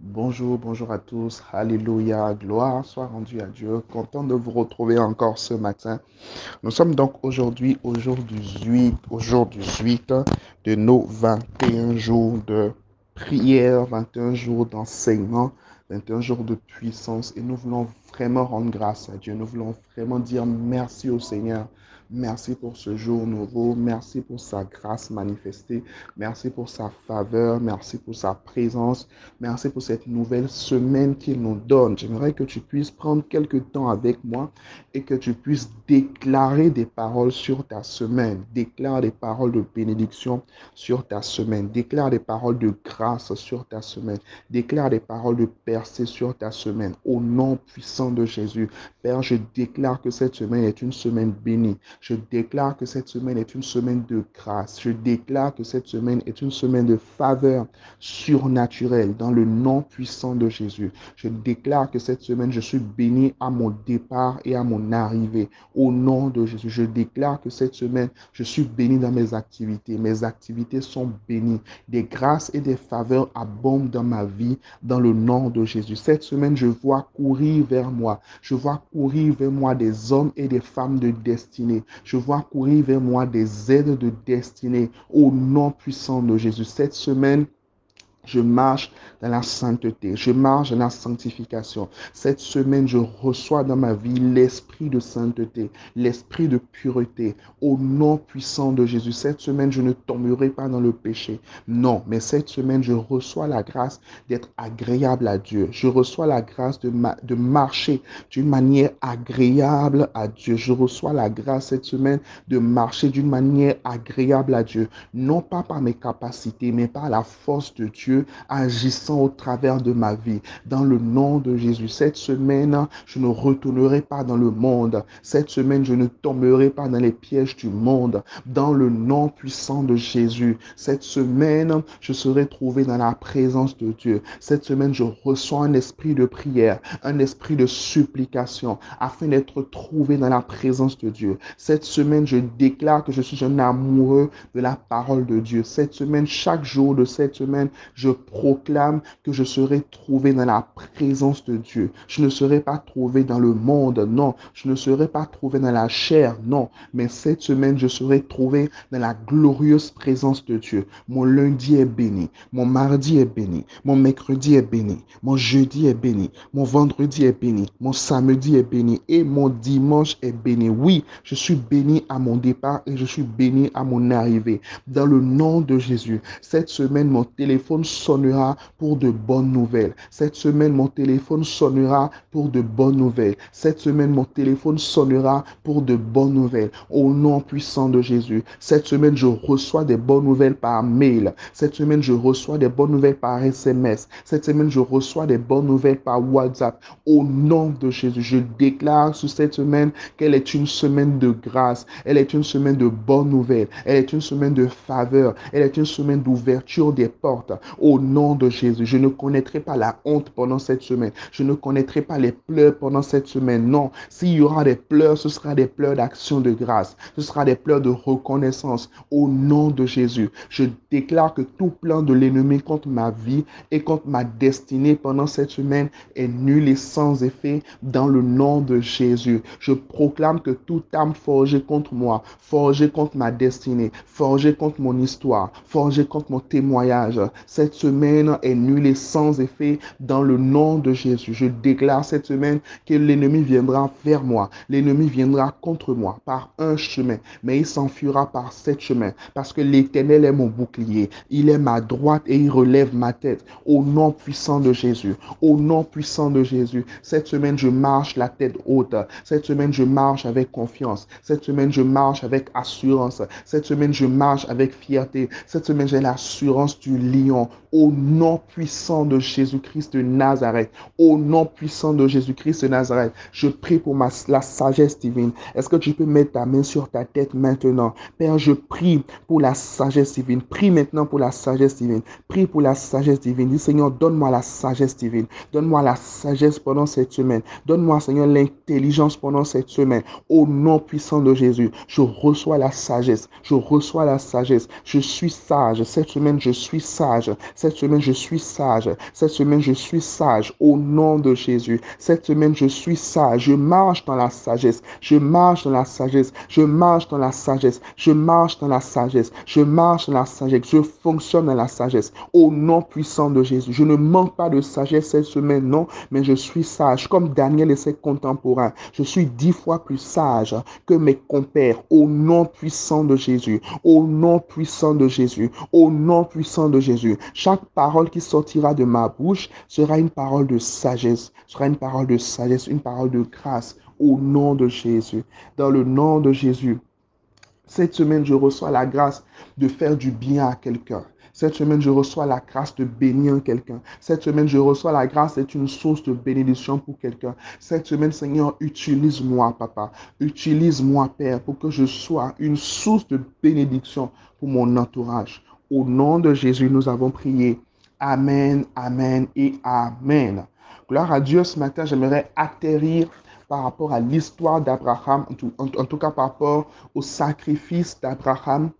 Bonjour, bonjour à tous. Alléluia, gloire soit rendue à Dieu. Content de vous retrouver encore ce matin. Nous sommes donc aujourd'hui au jour 18, au jour 18 de nos 21 jours de prière, 21 jours d'enseignement, 21 jours de puissance. Et nous voulons vraiment rendre grâce à Dieu. Nous voulons vraiment dire merci au Seigneur Merci pour ce jour nouveau. Merci pour sa grâce manifestée. Merci pour sa faveur. Merci pour sa présence. Merci pour cette nouvelle semaine qu'il nous donne. J'aimerais que tu puisses prendre quelques temps avec moi et que tu puisses déclarer des paroles sur ta semaine. Déclare des paroles de bénédiction sur ta semaine. Déclare des paroles de grâce sur ta semaine. Déclare des paroles de percée sur ta semaine. Au nom puissant de Jésus. Père, je déclare que cette semaine est une semaine bénie. Je déclare que cette semaine est une semaine de grâce. Je déclare que cette semaine est une semaine de faveur surnaturelle dans le nom puissant de Jésus. Je déclare que cette semaine, je suis béni à mon départ et à mon arrivée. Au nom de Jésus, je déclare que cette semaine, je suis béni dans mes activités. Mes activités sont bénies. Des grâces et des faveurs abondent dans ma vie dans le nom de Jésus. Cette semaine, je vois courir vers moi. Je vois courir vers moi des hommes et des femmes de destinée. Je vois courir vers moi des aides de destinée au nom puissant de Jésus. Cette semaine, je marche dans la sainteté. Je marche dans la sanctification. Cette semaine, je reçois dans ma vie l'esprit de sainteté, l'esprit de pureté. Au nom puissant de Jésus. Cette semaine, je ne tomberai pas dans le péché. Non, mais cette semaine, je reçois la grâce d'être agréable à Dieu. Je reçois la grâce de, marcher d'une manière agréable à Dieu. Je reçois la grâce cette semaine de marcher d'une manière agréable à Dieu. Non pas par mes capacités, mais par la force de Dieu agissant au travers de ma vie. Dans le nom de Jésus, cette semaine, je ne retournerai pas dans le monde. Cette semaine, je ne tomberai pas dans les pièges du monde. Dans le nom puissant de Jésus, cette semaine, je serai trouvé dans la présence de Dieu. Cette semaine, je reçois un esprit de prière, un esprit de supplication, afin d'être trouvé dans la présence de Dieu. Cette semaine, je déclare que je suis un amoureux de la parole de Dieu. Cette semaine, chaque jour de cette semaine, je je proclame que je serai trouvé dans la présence de Dieu. Je ne serai pas trouvé dans le monde, non. Je ne serai pas trouvé dans la chair, non. Mais cette semaine, je serai trouvé dans la glorieuse présence de Dieu. Mon lundi est béni, mon mardi est béni, mon mercredi est béni, mon jeudi est béni, mon vendredi est béni, mon samedi est béni et mon dimanche est béni. Oui, je suis béni à mon départ et je suis béni à mon arrivée. Dans le nom de Jésus, cette semaine, mon téléphone sonnera pour de bonnes nouvelles. Cette semaine, mon téléphone sonnera pour de bonnes nouvelles. Cette semaine, mon téléphone sonnera pour de bonnes nouvelles. Au nom puissant de Jésus. Cette semaine, je reçois des bonnes nouvelles par mail. Cette semaine, je reçois des bonnes nouvelles par SMS. Cette semaine, je reçois des bonnes nouvelles par WhatsApp. Au nom de Jésus, je déclare sur cette semaine qu'elle est une semaine de grâce. Elle est une semaine de bonnes nouvelles. Elle est une semaine de faveur. Elle est une semaine d'ouverture des portes nom de Jésus. Je ne connaîtrai pas la honte pendant cette semaine. Je ne connaîtrai pas les pleurs pendant cette semaine. Non, s'il y aura des pleurs, ce sera des pleurs d'action de grâce. Ce sera des pleurs de reconnaissance au nom de Jésus. Je déclare que tout plan de l'ennemi contre ma vie et contre ma destinée pendant cette semaine est nul et sans effet dans le nom de Jésus. Je proclame que toute âme forgée contre moi, forgée contre ma destinée, forgée contre mon histoire, forgée contre mon témoignage, semaine est nulle et sans effet dans le nom de Jésus. Je déclare cette semaine que l'ennemi viendra vers moi. L'ennemi viendra contre moi par un chemin, mais il s'enfuira par sept chemins parce que l'Éternel est mon bouclier. Il est ma droite et il relève ma tête. Au nom puissant de Jésus. Au nom puissant de Jésus. Cette semaine, je marche la tête haute. Cette semaine, je marche avec confiance. Cette semaine, je marche avec assurance. Cette semaine, je marche avec fierté. Cette semaine, j'ai l'assurance du lion au nom puissant de Jésus-Christ de Nazareth. Au nom puissant de Jésus-Christ de Nazareth. Je prie pour la sagesse divine. Est-ce que tu peux mettre ta main sur ta tête maintenant? Père, je prie pour la sagesse divine. Prie maintenant pour la sagesse divine. Prie pour la sagesse divine. Dis Seigneur, donne-moi la sagesse divine. Donne-moi la sagesse pendant cette semaine. Donne-moi, Seigneur, l'intelligence pendant cette semaine. Au nom puissant de Jésus, je reçois la sagesse. Je reçois la sagesse. Je suis sage. Cette semaine, je suis sage. Cette semaine, je suis sage. Cette semaine, je suis sage au nom de Jésus. Cette semaine, je suis sage. Je marche dans la sagesse. Je marche dans la sagesse. Je marche dans la sagesse. Je marche dans la sagesse. Je marche dans la sagesse. Je fonctionne dans la sagesse. Au nom puissant de Jésus. Je ne manque pas de sagesse cette semaine, non, mais je suis sage. Comme Daniel et ses contemporains. Je suis dix fois plus sage que mes compères. Au nom puissant de Jésus. Au nom puissant de Jésus. Au nom puissant de Jésus. Chaque parole qui sortira de ma bouche sera une parole de sagesse, sera une parole de sagesse, une parole de grâce au nom de Jésus. Dans le nom de Jésus. Cette semaine, je reçois la grâce de faire du bien à quelqu'un. Cette semaine, je reçois la grâce de bénir quelqu'un. Cette semaine, je reçois la grâce d'être une source de bénédiction pour quelqu'un. Cette semaine, Seigneur, utilise-moi, Papa. Utilise-moi, Père, pour que je sois une source de bénédiction pour mon entourage. Au nom de Jésus, nous avons prié. Amen, Amen et Amen. Gloire à Dieu, ce matin, j'aimerais atterrir par rapport à l'histoire d'Abraham, en, tout cas par rapport au sacrifice d'Abraham.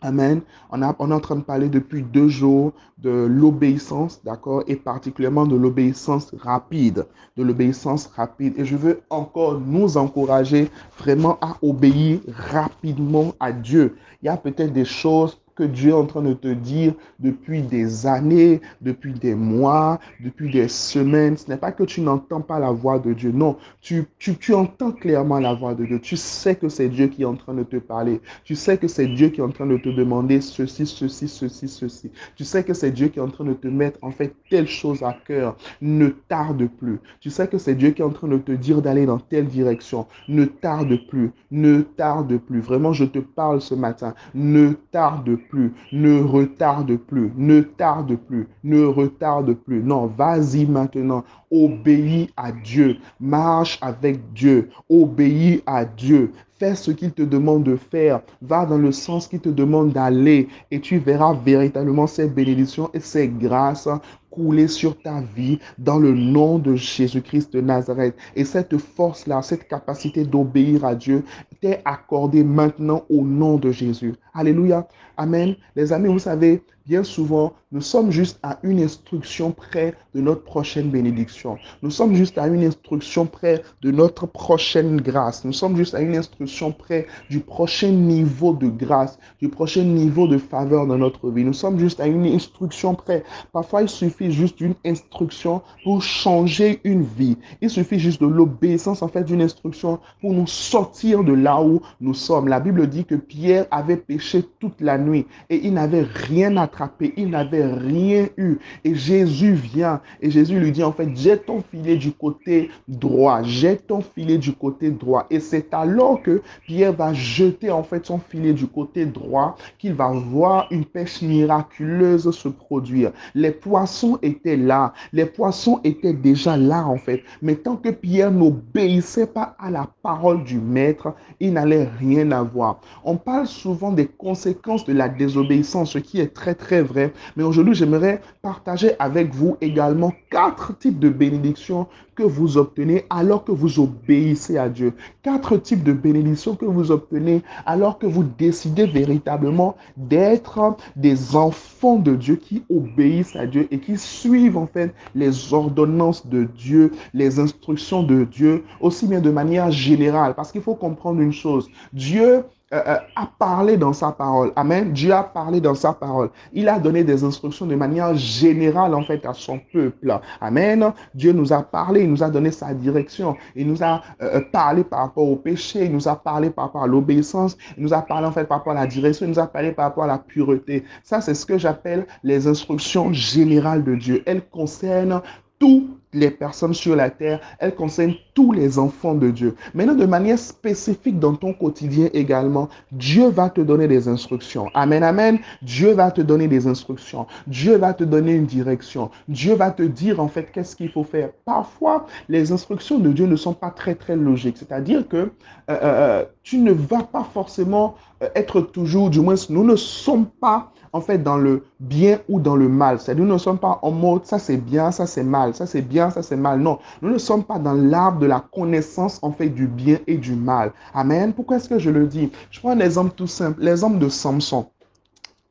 Amen. On, on est en train de parler depuis deux jours de l'obéissance, d'accord, et particulièrement de l'obéissance rapide, de l'obéissance rapide. Et je veux encore nous encourager vraiment à obéir rapidement à Dieu. Il y a peut-être des choses que Dieu est en train de te dire depuis des années, depuis des mois, depuis des semaines. Ce n'est pas que tu n'entends pas la voix de Dieu. Non, tu, entends clairement la voix de Dieu. Tu sais que c'est Dieu qui est en train de te parler. Tu sais que c'est Dieu qui est en train de te demander ceci, ceci, ceci, ceci. Tu sais que c'est Dieu qui est en train de te mettre en fait telle chose à cœur. Ne tarde plus. Tu sais que c'est Dieu qui est en train de te dire d'aller dans telle direction. Ne tarde plus. Ne tarde plus. Vraiment, je te parle ce matin. Ne tarde plus plus, ne retarde plus, ne tarde plus, ne retarde plus. Non, vas-y maintenant, obéis à Dieu, marche avec Dieu, obéis à Dieu. Fais ce qu'il te demande de faire. Va dans le sens qu'il te demande d'aller et tu verras véritablement ces bénédictions et ces grâces couler sur ta vie dans le nom de Jésus-Christ de Nazareth. Et cette force-là, cette capacité d'obéir à Dieu t'est accordée maintenant au nom de Jésus. Alléluia. Amen. Les amis, vous savez, bien souvent, nous sommes juste à une instruction près de notre prochaine bénédiction. Nous sommes juste à une instruction près de notre prochaine grâce. Nous sommes juste à une instruction près du prochain niveau de grâce, du prochain niveau de faveur dans notre vie. Nous sommes juste à une instruction près. Parfois, il suffit juste d'une instruction pour changer une vie. Il suffit juste de l'obéissance, en fait, d'une instruction pour nous sortir de là où nous sommes. La Bible dit que Pierre avait péché toute la nuit et il n'avait rien à il n'avait rien eu. Et Jésus vient et Jésus lui dit en fait, jette ton filet du côté droit, jette ton filet du côté droit. Et c'est alors que Pierre va jeter en fait son filet du côté droit qu'il va voir une pêche miraculeuse se produire. Les poissons étaient là, les poissons étaient déjà là en fait. Mais tant que Pierre n'obéissait pas à la parole du maître, il n'allait rien avoir. On parle souvent des conséquences de la désobéissance, ce qui est très très très vrai. Mais aujourd'hui, j'aimerais partager avec vous également quatre types de bénédictions que vous obtenez alors que vous obéissez à Dieu. Quatre types de bénédictions que vous obtenez alors que vous décidez véritablement d'être des enfants de Dieu qui obéissent à Dieu et qui suivent en fait les ordonnances de Dieu, les instructions de Dieu, aussi bien de manière générale. Parce qu'il faut comprendre une chose. Dieu euh, a parlé dans sa parole. Amen. Dieu a parlé dans sa parole. Il a donné des instructions de manière générale en fait à son peuple. Amen. Dieu nous a parlé, il nous a donné sa direction. Il nous a euh, parlé par rapport au péché, il nous a parlé par rapport à l'obéissance, il nous a parlé en fait par rapport à la direction, il nous a parlé par rapport à la pureté. Ça, c'est ce que j'appelle les instructions générales de Dieu. Elles concernent toutes les personnes sur la terre, elles concernent tous les enfants de Dieu. Maintenant, de manière spécifique dans ton quotidien également, Dieu va te donner des instructions. Amen, amen. Dieu va te donner des instructions. Dieu va te donner une direction. Dieu va te dire en fait qu'est-ce qu'il faut faire. Parfois, les instructions de Dieu ne sont pas très, très logiques. C'est-à-dire que euh, euh, euh, tu ne vas pas forcément être toujours, du moins, nous ne sommes pas en fait dans le bien ou dans le mal. C'est-à-dire nous ne sommes pas en mode ça c'est bien, ça c'est mal, ça c'est bien, ça c'est mal. Non, nous ne sommes pas dans l'arbre de la connaissance en fait du bien et du mal. Amen. Pourquoi est-ce que je le dis? Je prends un exemple tout simple, l'exemple de Samson.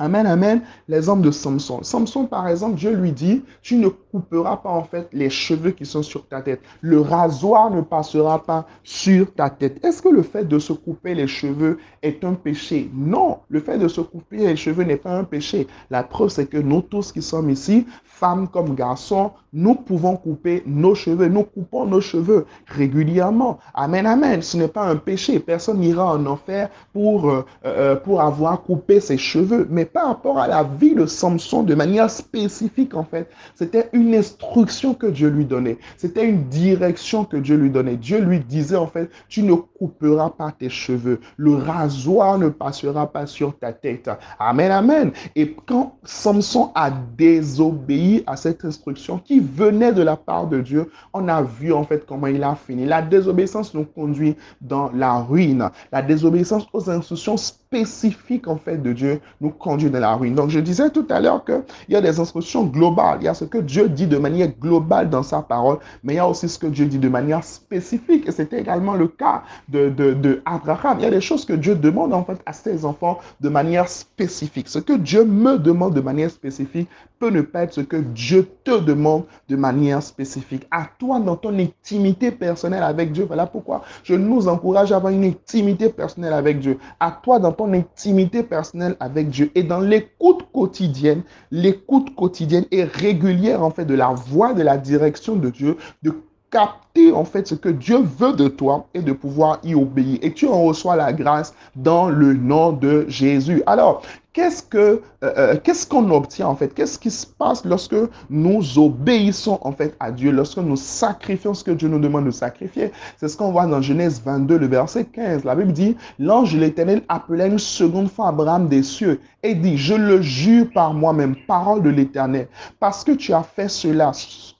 Amen, amen. L'exemple de Samson. Samson, par exemple, Dieu lui dit, tu ne couperas pas en fait les cheveux qui sont sur ta tête. Le rasoir ne passera pas sur ta tête. Est-ce que le fait de se couper les cheveux est un péché? Non, le fait de se couper les cheveux n'est pas un péché. La preuve, c'est que nous tous qui sommes ici, femmes comme garçons, nous pouvons couper nos cheveux. Nous coupons nos cheveux régulièrement. Amen, amen. Ce n'est pas un péché. Personne n'ira en enfer pour, euh, euh, pour avoir coupé ses cheveux. Mais par rapport à la vie de Samson, de manière spécifique, en fait, c'était une instruction que Dieu lui donnait. C'était une direction que Dieu lui donnait. Dieu lui disait, en fait, tu ne couperas pas tes cheveux. Le rasoir ne passera pas sur ta tête. Amen, amen. Et quand Samson a désobéi à cette instruction qui venait de la part de Dieu, on a vu en fait comment il a fini. La désobéissance nous conduit dans la ruine. La désobéissance aux instructions spécifiques en fait de Dieu nous conduit dans la ruine. Donc je disais tout à l'heure qu'il y a des instructions globales. Il y a ce que Dieu dit de manière globale dans sa parole, mais il y a aussi ce que Dieu dit de manière spécifique. Et c'était également le cas de, de, de Abraham. Il y a des choses que Dieu demande en fait à ses enfants de manière spécifique. Ce que Dieu me demande de manière spécifique peut ne pas être ce que Dieu te demande de manière spécifique. À toi, dans ton intimité personnelle avec Dieu. Voilà pourquoi je nous encourage à avoir une intimité personnelle avec Dieu. À toi, dans intimité personnelle avec Dieu. Et dans l'écoute quotidienne, l'écoute quotidienne et régulière, en fait, de la voix, de la direction de Dieu, de capter en fait ce que Dieu veut de toi et de pouvoir y obéir. Et tu en reçois la grâce dans le nom de Jésus. Alors, qu'est-ce que euh, euh, qu'est-ce qu'on obtient en fait? Qu'est-ce qui se passe lorsque nous obéissons en fait à Dieu, lorsque nous sacrifions ce que Dieu nous demande de sacrifier? C'est ce qu'on voit dans Genèse 22, le verset 15. La Bible dit l'ange de l'Éternel appela une seconde fois Abraham des cieux et dit je le jure par moi-même, parole de l'Éternel, parce que tu as fait cela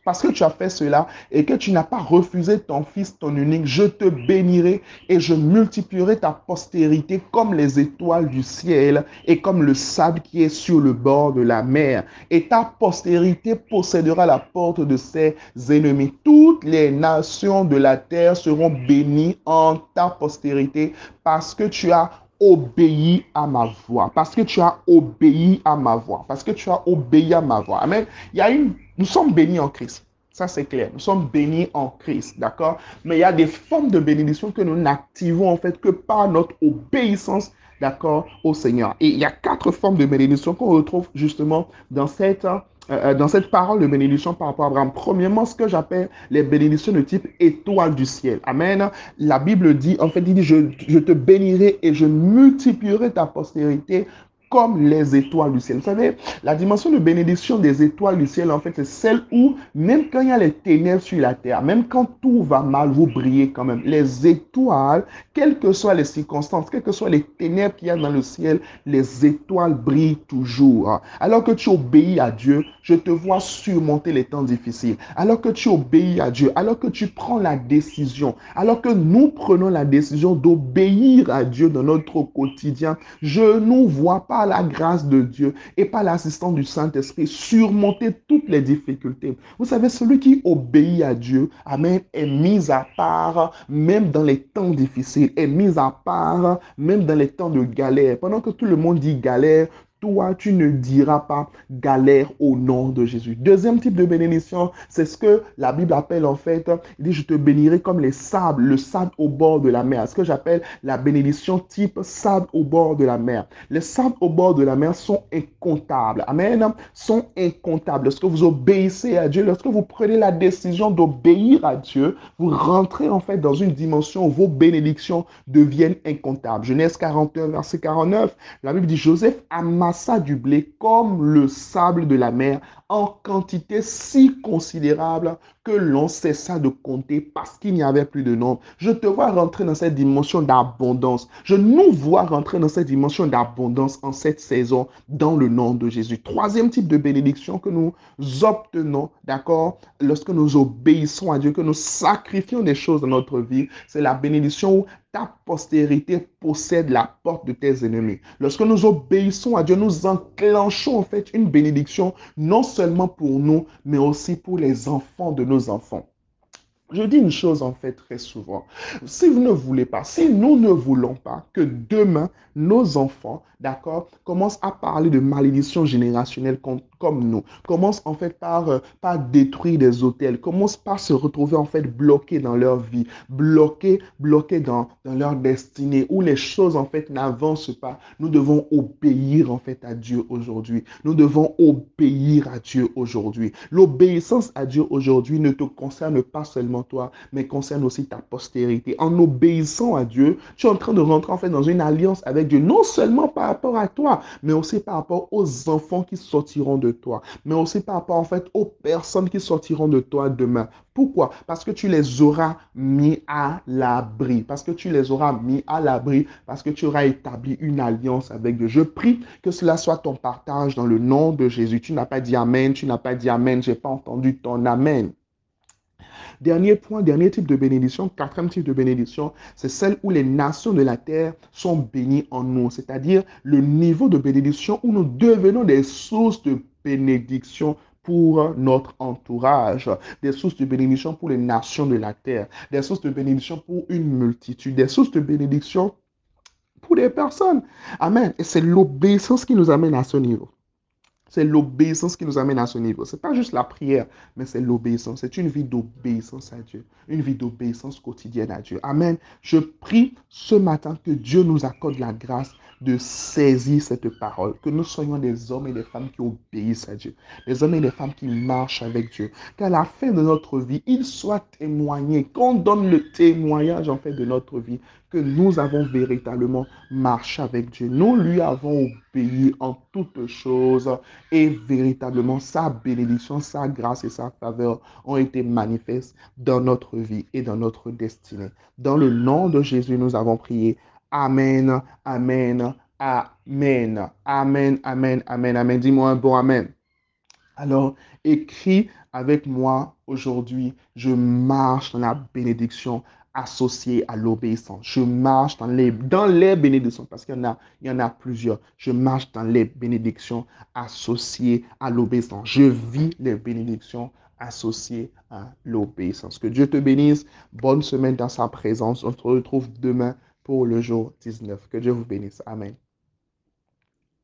parce que tu as fait cela et que tu n'as pas refusé ton fils, ton unique, je te bénirai et je multiplierai ta postérité comme les étoiles du ciel et comme le sable qui est sur le bord de la mer. Et ta postérité possédera la porte de ses ennemis. Toutes les nations de la terre seront bénies en ta postérité parce que tu as obéi à ma voix, parce que tu as obéi à ma voix, parce que tu as obéi à ma voix. Amen. Il y a une, nous sommes bénis en Christ. Ça, c'est clair. Nous sommes bénis en Christ, d'accord? Mais il y a des formes de bénédiction que nous n'activons en fait que par notre obéissance, d'accord, au Seigneur. Et il y a quatre formes de bénédiction qu'on retrouve justement dans cette euh, dans cette parole de bénédiction par rapport à Abraham. Premièrement, ce que j'appelle les bénédictions de type étoile du ciel. Amen. La Bible dit, en fait, il dit, je, je te bénirai et je multiplierai ta postérité comme les étoiles du ciel. Vous savez, la dimension de bénédiction des étoiles du ciel, en fait, c'est celle où, même quand il y a les ténèbres sur la terre, même quand tout va mal, vous brillez quand même. Les étoiles, quelles que soient les circonstances, quelles que soient les ténèbres qu'il y a dans le ciel, les étoiles brillent toujours. Alors que tu obéis à Dieu, je te vois surmonter les temps difficiles. Alors que tu obéis à Dieu, alors que tu prends la décision, alors que nous prenons la décision d'obéir à Dieu dans notre quotidien, je ne vois pas la grâce de Dieu et par l'assistance du Saint-Esprit, surmonter toutes les difficultés. Vous savez, celui qui obéit à Dieu, Amen, est mis à part même dans les temps difficiles, est mis à part même dans les temps de galère. Pendant que tout le monde dit galère, toi, tu ne diras pas galère au nom de Jésus. Deuxième type de bénédiction, c'est ce que la Bible appelle en fait, il dit, je te bénirai comme les sables, le sable au bord de la mer. Ce que j'appelle la bénédiction type sable au bord de la mer. Les sables au bord de la mer sont incomptables. Amen. Sont incomptables. Lorsque vous obéissez à Dieu, lorsque vous prenez la décision d'obéir à Dieu, vous rentrez en fait dans une dimension où vos bénédictions deviennent incomptables. Genèse 41, verset 49, la Bible dit, Joseph ama du blé comme le sable de la mer en quantité si considérable que l'on cessa de compter parce qu'il n'y avait plus de nombre. Je te vois rentrer dans cette dimension d'abondance. Je nous vois rentrer dans cette dimension d'abondance en cette saison dans le nom de Jésus. Troisième type de bénédiction que nous obtenons, d'accord, lorsque nous obéissons à Dieu, que nous sacrifions des choses dans notre vie, c'est la bénédiction ta postérité possède la porte de tes ennemis. Lorsque nous obéissons à Dieu, nous enclenchons en fait une bénédiction non seulement pour nous, mais aussi pour les enfants de nos enfants. Je dis une chose en fait très souvent. Si vous ne voulez pas, si nous ne voulons pas que demain, nos enfants, d'accord, commencent à parler de malédiction générationnelle comme, nous, commencent en fait par, euh, par détruire des hôtels, commencent par se retrouver en fait bloqués dans leur vie, bloqués, bloqués dans, dans leur destinée, où les choses en fait n'avancent pas. Nous devons obéir en fait à Dieu aujourd'hui. Nous devons obéir à Dieu aujourd'hui. L'obéissance à Dieu aujourd'hui ne te concerne pas seulement toi, mais concerne aussi ta postérité. En obéissant à Dieu, tu es en train de rentrer en fait dans une alliance avec Dieu, non seulement par rapport à toi, mais aussi par rapport aux enfants qui sortiront toi, mais aussi par rapport en fait aux personnes qui sortiront de toi demain. Pourquoi? Parce que tu les auras mis à l'abri, parce que tu les auras mis à l'abri, parce que tu auras établi une alliance avec Dieu. Je prie que cela soit ton partage dans le nom de Jésus. Tu n'as pas dit Amen, tu n'as pas dit Amen, j'ai pas entendu ton Amen. Dernier point, dernier type de bénédiction, quatrième type de bénédiction, c'est celle où les nations de la terre sont bénies en nous, c'est-à-dire le niveau de bénédiction où nous devenons des sources de bénédiction pour notre entourage, des sources de bénédiction pour les nations de la terre, des sources de bénédiction pour une multitude, des sources de bénédiction pour des personnes. Amen. Et c'est l'obéissance qui nous amène à ce niveau. C'est l'obéissance qui nous amène à ce niveau. Ce n'est pas juste la prière, mais c'est l'obéissance. C'est une vie d'obéissance à Dieu. Une vie d'obéissance quotidienne à Dieu. Amen. Je prie ce matin que Dieu nous accorde la grâce de saisir cette parole. Que nous soyons des hommes et des femmes qui obéissent à Dieu. Des hommes et des femmes qui marchent avec Dieu. Qu'à la fin de notre vie, il soit témoigné. Qu'on donne le témoignage en fait de notre vie que nous avons véritablement marché avec Dieu. Nous lui avons obéi en toutes choses et véritablement sa bénédiction, sa grâce et sa faveur ont été manifestes dans notre vie et dans notre destinée. Dans le nom de Jésus, nous avons prié. Amen, Amen, Amen, Amen, Amen, Amen, Amen. Dis-moi un bon Amen. Alors, écris avec moi aujourd'hui, je marche dans la bénédiction associé à l'obéissance. Je marche dans les, bénédictions, parce qu'il y en a plusieurs. Je marche dans les bénédictions associées à l'obéissance. Je vis les bénédictions associées à l'obéissance. Que Dieu te bénisse. Bonne semaine dans sa présence. On se retrouve demain pour le jour 19. Que Dieu vous bénisse. Amen.